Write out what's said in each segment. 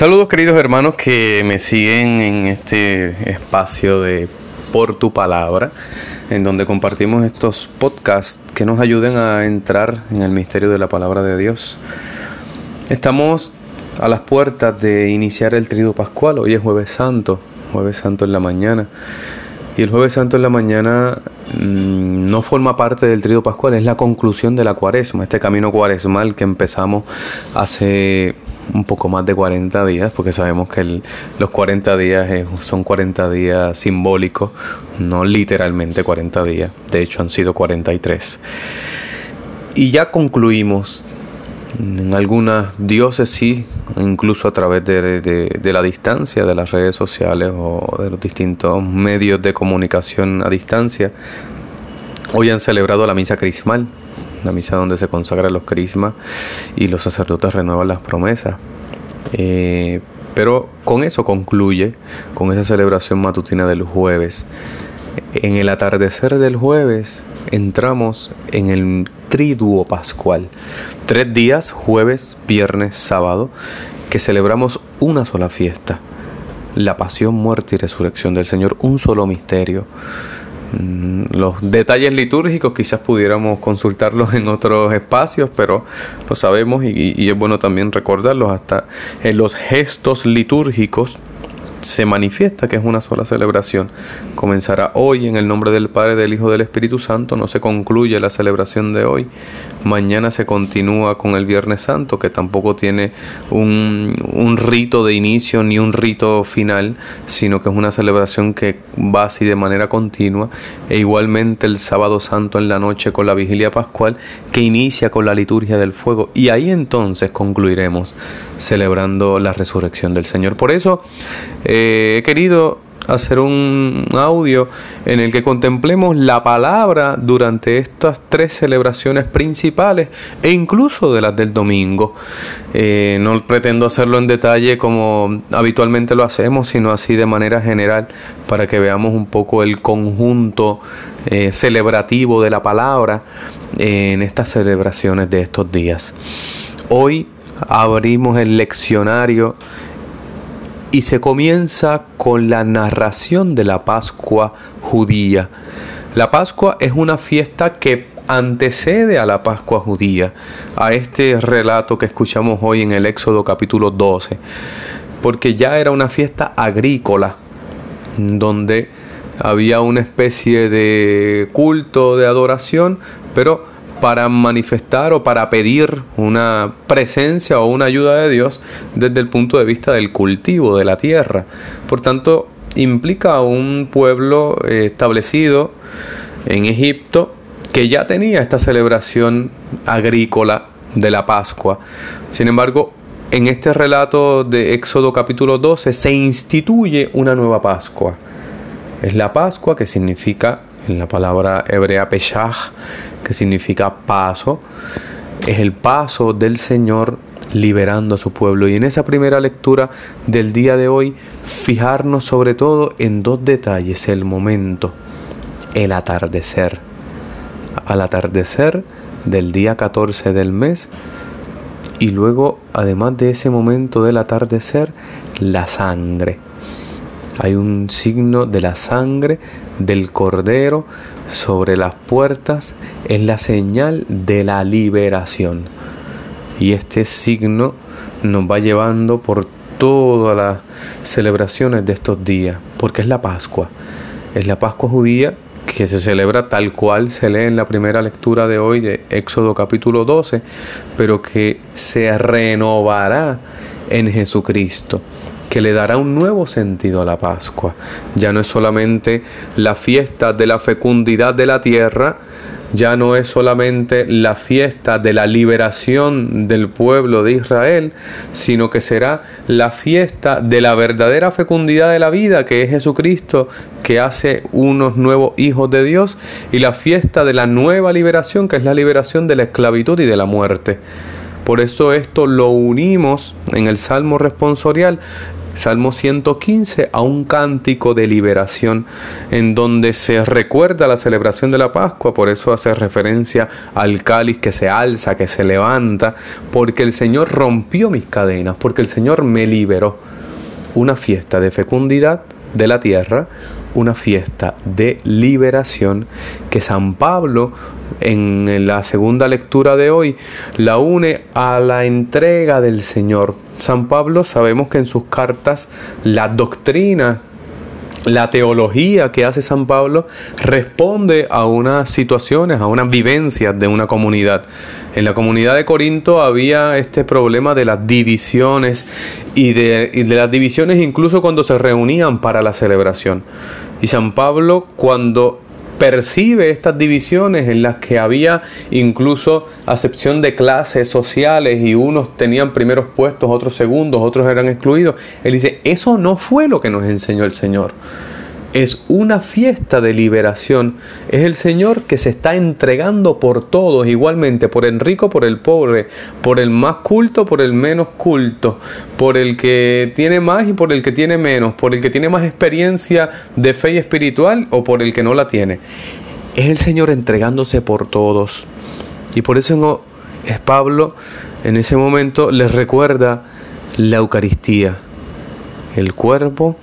Saludos queridos hermanos que me siguen en este espacio de Por tu Palabra, en donde compartimos estos podcasts que nos ayuden a entrar en el misterio de la palabra de Dios. Estamos a las puertas de iniciar el trido pascual, hoy es jueves santo, jueves santo en la mañana. Y el jueves santo en la mañana mm, no forma parte del trido pascual, es la conclusión de la cuaresma, este camino cuaresmal que empezamos hace un poco más de 40 días, porque sabemos que los 40 días son 40 días simbólicos, no literalmente 40 días, de hecho han sido 43. Y ya concluimos en algunas diócesis, incluso a través de, de, la distancia, de las redes sociales o de los distintos medios de comunicación a distancia, hoy han celebrado la misa crismal, la misa donde se consagran los crismas y los sacerdotes renuevan las promesas. Eh, pero con eso concluye, con esa celebración matutina del jueves. En el atardecer del jueves entramos en el triduo pascual. Tres días, jueves, viernes, sábado, que celebramos una sola fiesta. La pasión, muerte y resurrección del Señor, un solo misterio. Mm, los detalles litúrgicos quizás pudiéramos consultarlos en otros espacios, pero lo sabemos y, y es bueno también recordarlos. Hasta en los gestos litúrgicos se manifiesta que es una sola celebración. Comenzará hoy en el nombre del Padre, del Hijo, del Espíritu Santo. No se concluye la celebración de hoy. Mañana se continúa con el Viernes Santo, que tampoco tiene un, rito de inicio ni un rito final, sino que es una celebración que va así de manera continua. E igualmente el Sábado Santo en la noche con la Vigilia Pascual, que inicia con la liturgia del fuego. Y ahí entonces concluiremos celebrando la resurrección del Señor. Por eso, he querido hacer un audio en el que contemplemos la palabra durante estas tres celebraciones principales e incluso de las del domingo. Eh, no pretendo hacerlo en detalle como habitualmente lo hacemos, sino así de manera general para que veamos un poco el conjunto eh, celebrativo de la palabra en estas celebraciones de estos días. Hoy abrimos el leccionario y se comienza con la narración de la Pascua judía. La Pascua es una fiesta que antecede a la Pascua judía, a este relato que escuchamos hoy en el Éxodo capítulo 12, porque ya era una fiesta agrícola, donde había una especie de culto, de adoración, pero para manifestar o para pedir una presencia o una ayuda de Dios desde el punto de vista del cultivo de la tierra. Por tanto, implica un pueblo eh, establecido en Egipto que ya tenía esta celebración agrícola de la Pascua. Sin embargo, en este relato de Éxodo capítulo 12 se instituye una nueva Pascua. Es la Pascua que significa en la palabra hebrea Peshach, que significa paso, es el paso del Señor liberando a su pueblo. Y en esa primera lectura del día de hoy, fijarnos sobre todo en dos detalles, el momento, el atardecer. Al atardecer del día 14 del mes, y luego, además de ese momento del atardecer, la sangre hay un signo de la sangre del cordero sobre las puertas, es la señal de la liberación. Y este signo nos va llevando por todas las celebraciones de estos días, porque es la Pascua. Es la Pascua judía que se celebra tal cual se lee en la primera lectura de hoy de Éxodo capítulo 12, pero que se renovará en Jesucristo que le dará un nuevo sentido a la Pascua. Ya no es solamente la fiesta de la fecundidad de la tierra, ya no es solamente la fiesta de la liberación del pueblo de Israel, sino que será la fiesta de la verdadera fecundidad de la vida, que es Jesucristo, que hace unos nuevos hijos de Dios, y la fiesta de la nueva liberación, que es la liberación de la esclavitud y de la muerte. Por eso esto lo unimos en el Salmo responsorial Salmo 115 a un cántico de liberación en donde se recuerda la celebración de la Pascua, por eso hace referencia al cáliz que se alza, que se levanta, porque el Señor rompió mis cadenas, porque el Señor me liberó. Una fiesta de fecundidad de la tierra, una fiesta de liberación que San Pablo en la segunda lectura de hoy la une a la entrega del Señor. San Pablo sabemos que en sus cartas la doctrina la teología que hace San Pablo responde a unas situaciones, a unas vivencias de una comunidad. En la comunidad de Corinto había este problema de las divisiones y de, y de las divisiones incluso cuando se reunían para la celebración. Y San Pablo cuando percibe estas divisiones en las que había incluso acepción de clases sociales y unos tenían primeros puestos, otros segundos, otros eran excluidos. Él dice, eso no fue lo que nos enseñó el Señor es una fiesta de liberación. Es el Señor que se está entregando por todos, igualmente, por el rico, por el pobre, por el más culto, por el menos culto, por el que tiene más y por el que tiene menos, por el que tiene más experiencia de fe y espiritual o por el que no la tiene. Es el Señor entregándose por todos. Y por eso es Pablo en ese momento les recuerda la Eucaristía, el cuerpo,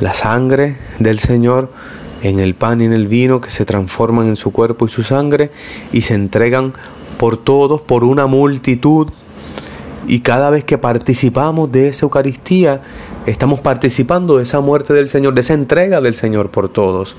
la sangre del Señor en el pan y en el vino que se transforman en su cuerpo y su sangre y se entregan por todos, por una multitud. Y cada vez que participamos de esa Eucaristía, estamos participando de esa muerte del Señor, de esa entrega del Señor por todos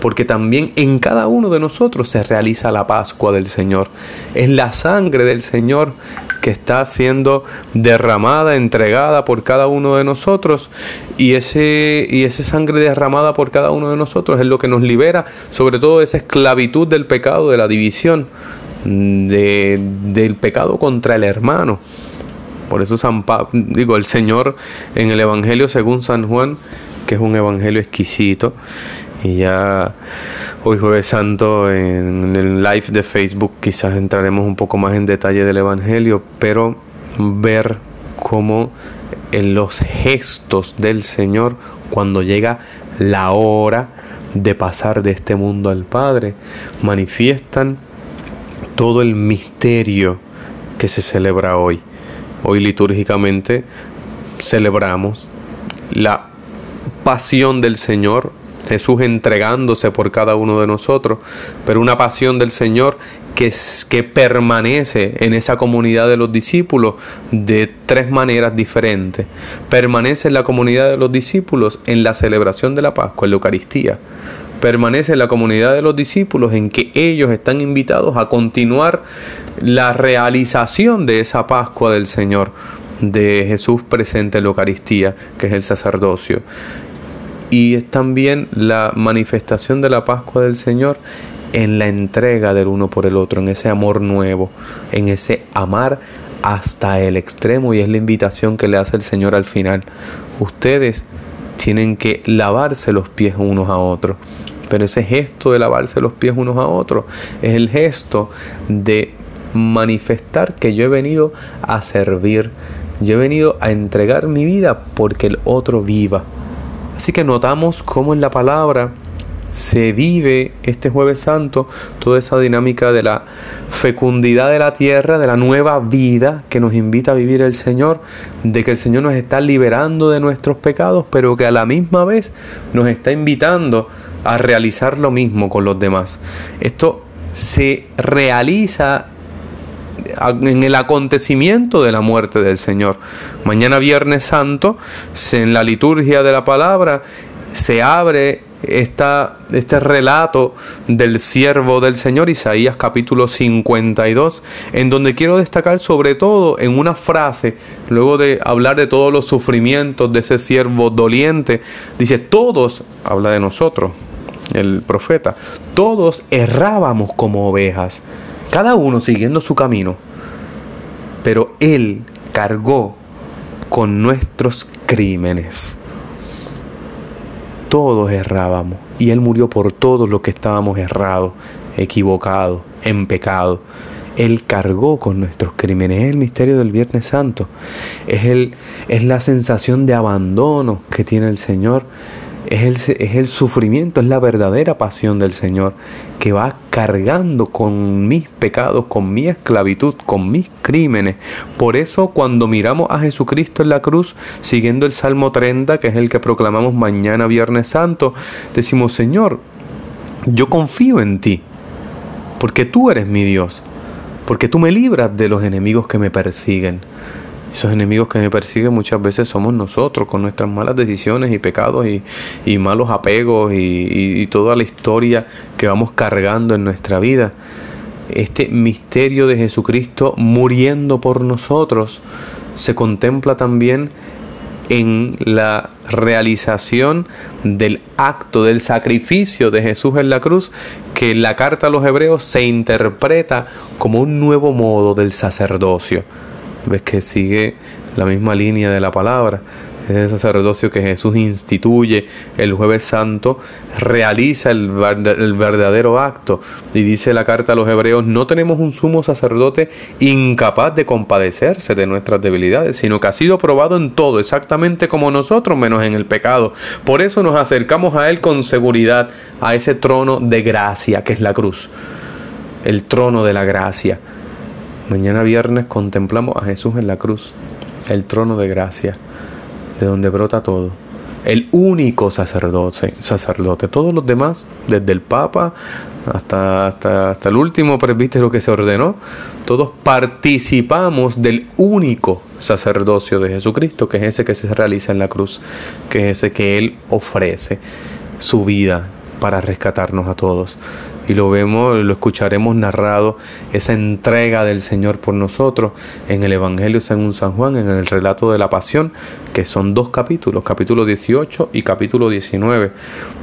porque también en cada uno de nosotros se realiza la Pascua del Señor. Es la sangre del Señor que está siendo derramada, entregada por cada uno de nosotros y ese y esa sangre derramada por cada uno de nosotros es lo que nos libera sobre todo de esa esclavitud del pecado, de la división, de, del pecado contra el hermano. Por eso San digo, el Señor en el Evangelio según San Juan, que es un evangelio exquisito, y ya hoy jueves santo en el live de Facebook quizás entraremos un poco más en detalle del Evangelio, pero ver cómo en los gestos del Señor cuando llega la hora de pasar de este mundo al Padre, manifiestan todo el misterio que se celebra hoy. Hoy litúrgicamente celebramos la pasión del Señor Jesús entregándose por cada uno de nosotros, pero una pasión del Señor que, permanece en esa comunidad de los discípulos de tres maneras diferentes. Permanece en la comunidad de los discípulos en la celebración de la Pascua, en la Eucaristía. Permanece en la comunidad de los discípulos en que ellos están invitados a continuar la realización de esa Pascua del Señor de Jesús presente en la Eucaristía, que es el sacerdocio y es también la manifestación de la Pascua del Señor en la entrega del uno por el otro, en ese amor nuevo, en ese amar hasta el extremo y es la invitación que le hace el Señor al final. Ustedes tienen que lavarse los pies unos a otros. Pero ese gesto de lavarse los pies unos a otros es el gesto de manifestar que yo he venido a servir, yo he venido a entregar mi vida porque el otro viva. Así que notamos cómo en la palabra se vive este jueves santo toda esa dinámica de la fecundidad de la tierra, de la nueva vida que nos invita a vivir el Señor, de que el Señor nos está liberando de nuestros pecados, pero que a la misma vez nos está invitando a realizar lo mismo con los demás. Esto se realiza en el acontecimiento de la muerte del Señor. Mañana Viernes Santo, en la liturgia de la palabra, se abre esta, este relato del siervo del Señor, Isaías capítulo 52, en donde quiero destacar sobre todo en una frase, luego de hablar de todos los sufrimientos de ese siervo doliente, dice, todos, habla de nosotros, el profeta, todos errábamos como ovejas cada uno siguiendo su camino, pero Él cargó con nuestros crímenes. Todos errábamos y Él murió por todos los que estábamos errados, equivocados, en pecado. Él cargó con nuestros crímenes. Es el misterio del Viernes Santo. Es, el, es la sensación de abandono que tiene el Señor es el, es el, sufrimiento, es la verdadera pasión del Señor que va cargando con mis pecados, con mi esclavitud, con mis crímenes. Por eso cuando miramos a Jesucristo en la cruz, siguiendo el Salmo 30, que es el que proclamamos mañana Viernes Santo, decimos, Señor, yo confío en ti, porque tú eres mi Dios, porque tú me libras de los enemigos que me persiguen. Esos enemigos que me persiguen muchas veces somos nosotros con nuestras malas decisiones y pecados y, malos apegos y, y toda la historia que vamos cargando en nuestra vida. Este misterio de Jesucristo muriendo por nosotros se contempla también en la realización del acto, del sacrificio de Jesús en la cruz, que en la carta a los hebreos se interpreta como un nuevo modo del sacerdocio ves que sigue la misma línea de la palabra. Ese sacerdocio que Jesús instituye el jueves santo realiza el, verdadero acto. Y dice la carta a los hebreos, no tenemos un sumo sacerdote incapaz de compadecerse de nuestras debilidades, sino que ha sido probado en todo, exactamente como nosotros, menos en el pecado. Por eso nos acercamos a Él con seguridad, a ese trono de gracia que es la cruz, el trono de la gracia Mañana viernes contemplamos a Jesús en la cruz, el trono de gracia, de donde brota todo. El único sacerdote, sacerdote. Todos los demás, desde el Papa hasta, hasta, hasta el último presbítero que se ordenó, todos participamos del único sacerdocio de Jesucristo, que es ese que se realiza en la cruz, que es ese que Él ofrece su vida para rescatarnos a todos y lo vemos, lo escucharemos narrado, esa entrega del Señor por nosotros en el Evangelio según San Juan, en el relato de la pasión, que son dos capítulos, capítulo 18 y capítulo 19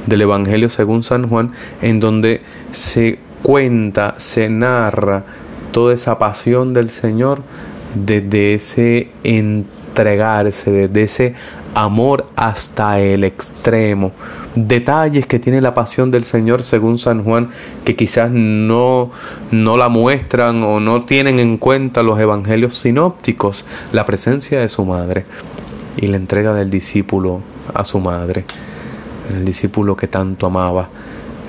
del Evangelio según San Juan, en donde se cuenta, se narra toda esa pasión del Señor desde ese entregarse, desde ese amor hasta el extremo. Detalles que tiene la pasión del Señor según San Juan que quizás no, no la muestran o no tienen en cuenta los evangelios sinópticos. La presencia de su madre y la entrega del discípulo a su madre. El discípulo que tanto amaba.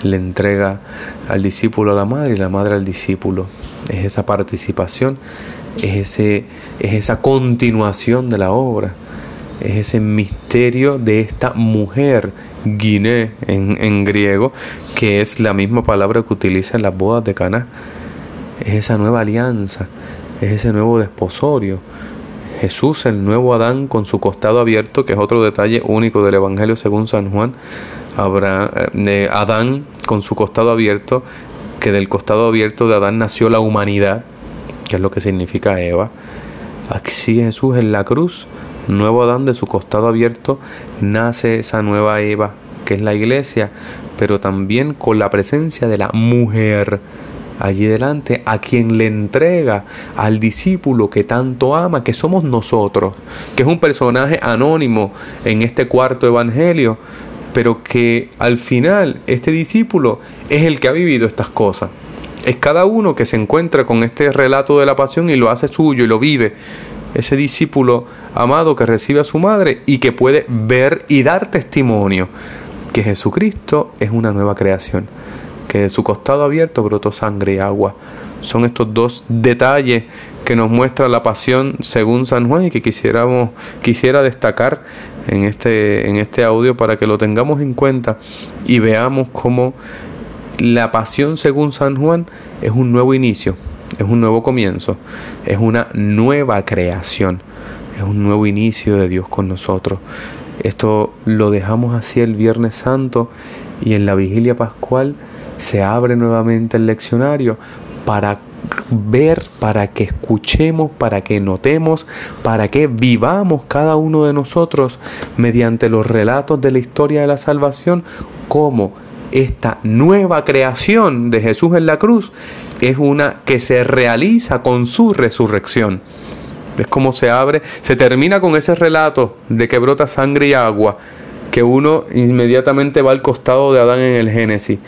Le entrega al discípulo a la madre y la madre al discípulo. Es esa participación, es, ese, es esa continuación de la obra es ese misterio de esta mujer, guiné en, griego, que es la misma palabra que utiliza en las bodas de Cana. Es esa nueva alianza, es ese nuevo desposorio. Jesús, el nuevo Adán con su costado abierto, que es otro detalle único del Evangelio según San Juan. Habrá eh, Adán con su costado abierto, que del costado abierto de Adán nació la humanidad, que es lo que significa Eva. Aquí Jesús en la cruz nuevo Adán de su costado abierto nace esa nueva Eva, que es la iglesia, pero también con la presencia de la mujer allí delante, a quien le entrega al discípulo que tanto ama, que somos nosotros, que es un personaje anónimo en este cuarto evangelio, pero que al final este discípulo es el que ha vivido estas cosas. Es cada uno que se encuentra con este relato de la pasión y lo hace suyo y lo vive ese discípulo amado que recibe a su madre y que puede ver y dar testimonio que Jesucristo es una nueva creación, que de su costado abierto brotó sangre y agua. Son estos dos detalles que nos muestra la pasión según San Juan y que quisiéramos, quisiera destacar en este, en este audio para que lo tengamos en cuenta y veamos cómo la pasión según San Juan es un nuevo inicio, es un nuevo comienzo, es una nueva creación, es un nuevo inicio de Dios con nosotros. Esto lo dejamos así el Viernes Santo y en la vigilia pascual se abre nuevamente el leccionario para ver, para que escuchemos, para que notemos, para que vivamos cada uno de nosotros mediante los relatos de la historia de la salvación como esta nueva creación de Jesús en la cruz es una que se realiza con su resurrección. Es como se abre, se termina con ese relato de que brota sangre y agua, que uno inmediatamente va al costado de Adán en el Génesis.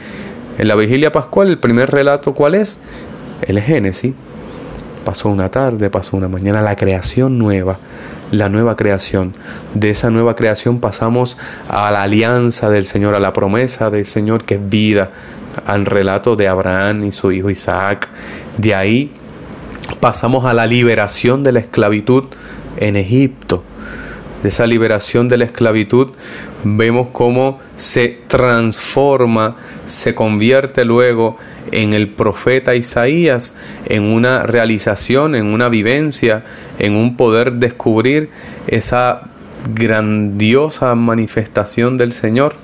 En la vigilia pascual, el primer relato, ¿cuál es? El Génesis. pasó una tarde, pasó una mañana, la creación nueva, la nueva creación. De esa nueva creación pasamos a la alianza del Señor, a la promesa del Señor que es vida, al relato de Abraham y su hijo Isaac. De ahí pasamos a la liberación de la esclavitud en Egipto. De esa liberación de la esclavitud vemos cómo se transforma, se convierte luego en el profeta Isaías, en una realización, en una vivencia, en un poder descubrir esa grandiosa manifestación del Señor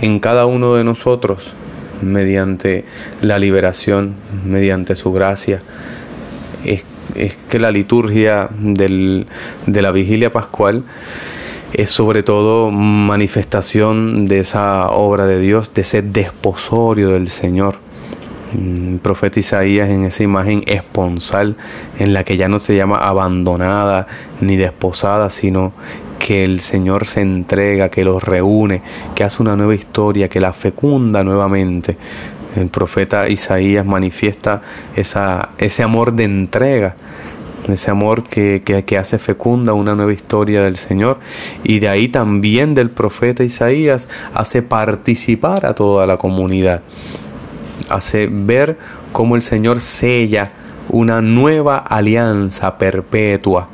en cada uno de nosotros mediante la liberación, mediante su gracia. Es, que la liturgia de la vigilia pascual es sobre todo manifestación de esa obra de Dios, de ese desposorio del Señor. Mm, profeta Isaías en esa imagen esponsal en la que ya no se llama abandonada ni desposada, sino que el Señor se entrega, que los reúne, que hace una nueva historia, que la fecunda nuevamente. El profeta Isaías manifiesta ese amor de entrega, ese amor que, que, hace fecunda una nueva historia del Señor. Y de ahí también del profeta Isaías hace participar a toda la comunidad hace ver cómo el Señor sella una nueva alianza perpetua,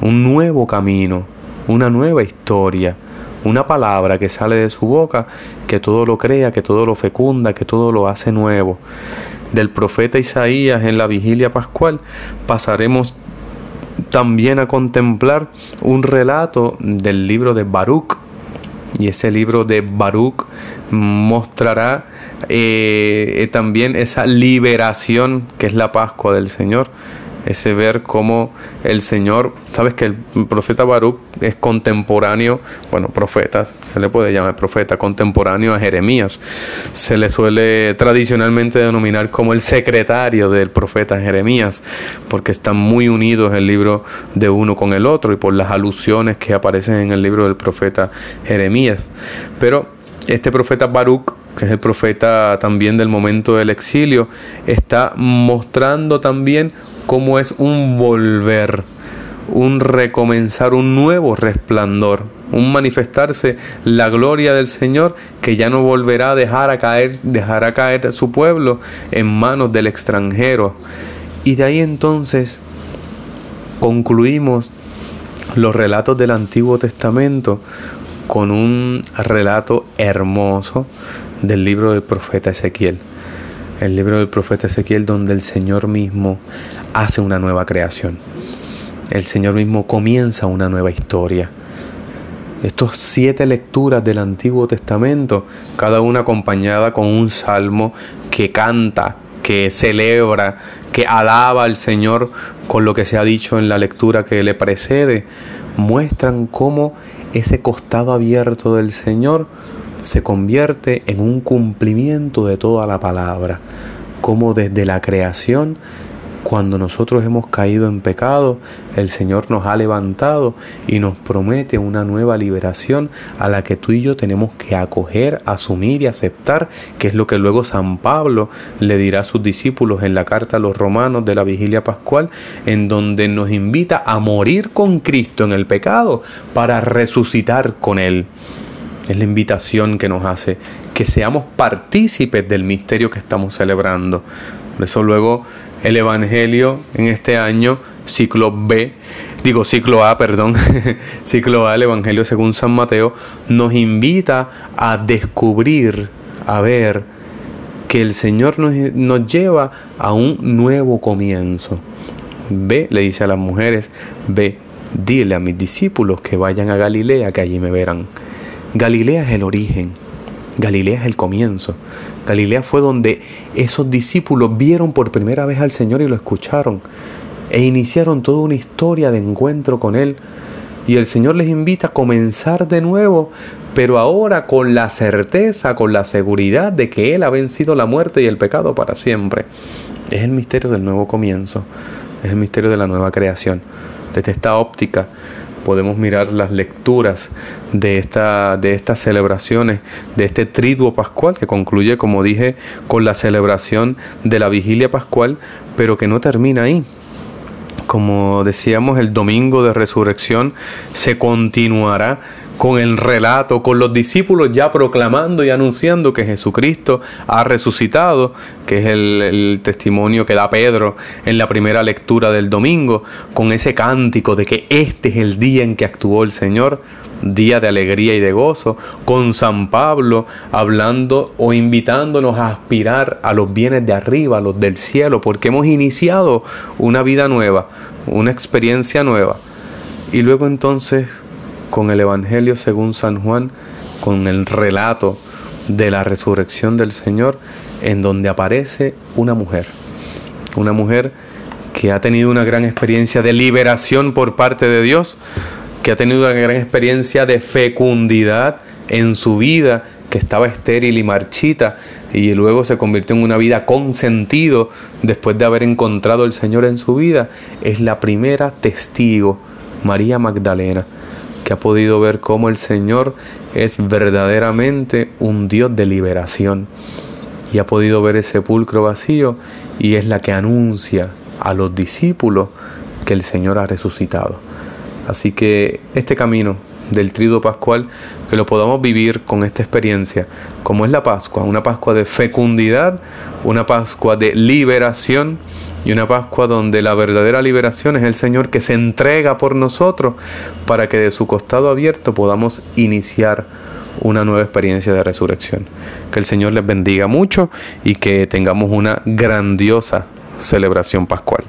un nuevo camino, una nueva historia, una palabra que sale de su boca, que todo lo crea, que todo lo fecunda, que todo lo hace nuevo. Del profeta Isaías en la vigilia pascual pasaremos también a contemplar un relato del libro de Baruch. Y ese libro de Baruch mostrará eh, también esa liberación que es la Pascua del Señor. Ese ver cómo el Señor, sabes que el profeta Baruch es contemporáneo, bueno, profetas, se le puede llamar profeta, contemporáneo a Jeremías. Se le suele tradicionalmente denominar como el secretario del profeta Jeremías, porque están muy unidos el libro de uno con el otro y por las alusiones que aparecen en el libro del profeta Jeremías. Pero este profeta Baruch que es el profeta también del momento del exilio, está mostrando también cómo es un volver, un recomenzar, un nuevo resplandor, un manifestarse la gloria del Señor que ya no volverá a dejar a caer, dejará caer a su pueblo en manos del extranjero. Y de ahí entonces concluimos los relatos del Antiguo Testamento con un relato hermoso del libro del profeta Ezequiel. El libro del profeta Ezequiel donde el Señor mismo hace una nueva creación. El Señor mismo comienza una nueva historia. Estos siete lecturas del Antiguo Testamento, cada una acompañada con un salmo que canta, que celebra, que alaba al Señor con lo que se ha dicho en la lectura que le precede, muestran cómo ese costado abierto del Señor se convierte en un cumplimiento de toda la palabra, como desde la creación, cuando nosotros hemos caído en pecado, el Señor nos ha levantado y nos promete una nueva liberación a la que tú y yo tenemos que acoger, asumir y aceptar, que es lo que luego San Pablo le dirá a sus discípulos en la carta a los romanos de la vigilia pascual, en donde nos invita a morir con Cristo en el pecado para resucitar con Él. Es la invitación que nos hace que seamos partícipes del misterio que estamos celebrando. Por eso luego el Evangelio en este año, ciclo B, digo ciclo A, perdón, ciclo A, el Evangelio según San Mateo, nos invita a descubrir, a ver que el Señor nos, nos lleva a un nuevo comienzo. Ve, le dice a las mujeres, ve, dile a mis discípulos que vayan a Galilea, que allí me verán. Galilea es el origen, Galilea es el comienzo. Galilea fue donde esos discípulos vieron por primera vez al Señor y lo escucharon e iniciaron toda una historia de encuentro con Él. Y el Señor les invita a comenzar de nuevo, pero ahora con la certeza, con la seguridad de que Él ha vencido la muerte y el pecado para siempre. Es el misterio del nuevo comienzo, es el misterio de la nueva creación. Desde esta óptica podemos mirar las lecturas de, esta, de estas celebraciones, de este triduo pascual que concluye, como dije, con la celebración de la vigilia pascual, pero que no termina ahí. Como decíamos, el domingo de resurrección se continuará con el relato, con los discípulos ya proclamando y anunciando que Jesucristo ha resucitado, que es el, testimonio que da Pedro en la primera lectura del domingo, con ese cántico de que este es el día en que actuó el Señor, día de alegría y de gozo, con San Pablo hablando o invitándonos a aspirar a los bienes de arriba, a los del cielo, porque hemos iniciado una vida nueva, una experiencia nueva. Y luego entonces con el Evangelio según San Juan, con el relato de la resurrección del Señor, en donde aparece una mujer, una mujer que ha tenido una gran experiencia de liberación por parte de Dios, que ha tenido una gran experiencia de fecundidad en su vida, que estaba estéril y marchita, y luego se convirtió en una vida con sentido después de haber encontrado al Señor en su vida, es la primera testigo, María Magdalena que ha podido ver cómo el Señor es verdaderamente un Dios de liberación y ha podido ver el sepulcro vacío y es la que anuncia a los discípulos que el Señor ha resucitado. Así que este camino del trido pascual, que lo podamos vivir con esta experiencia, como es la Pascua, una Pascua de fecundidad, una Pascua de liberación y una Pascua donde la verdadera liberación es el Señor que se entrega por nosotros para que de su costado abierto podamos iniciar una nueva experiencia de resurrección. Que el Señor les bendiga mucho y que tengamos una grandiosa celebración pascual.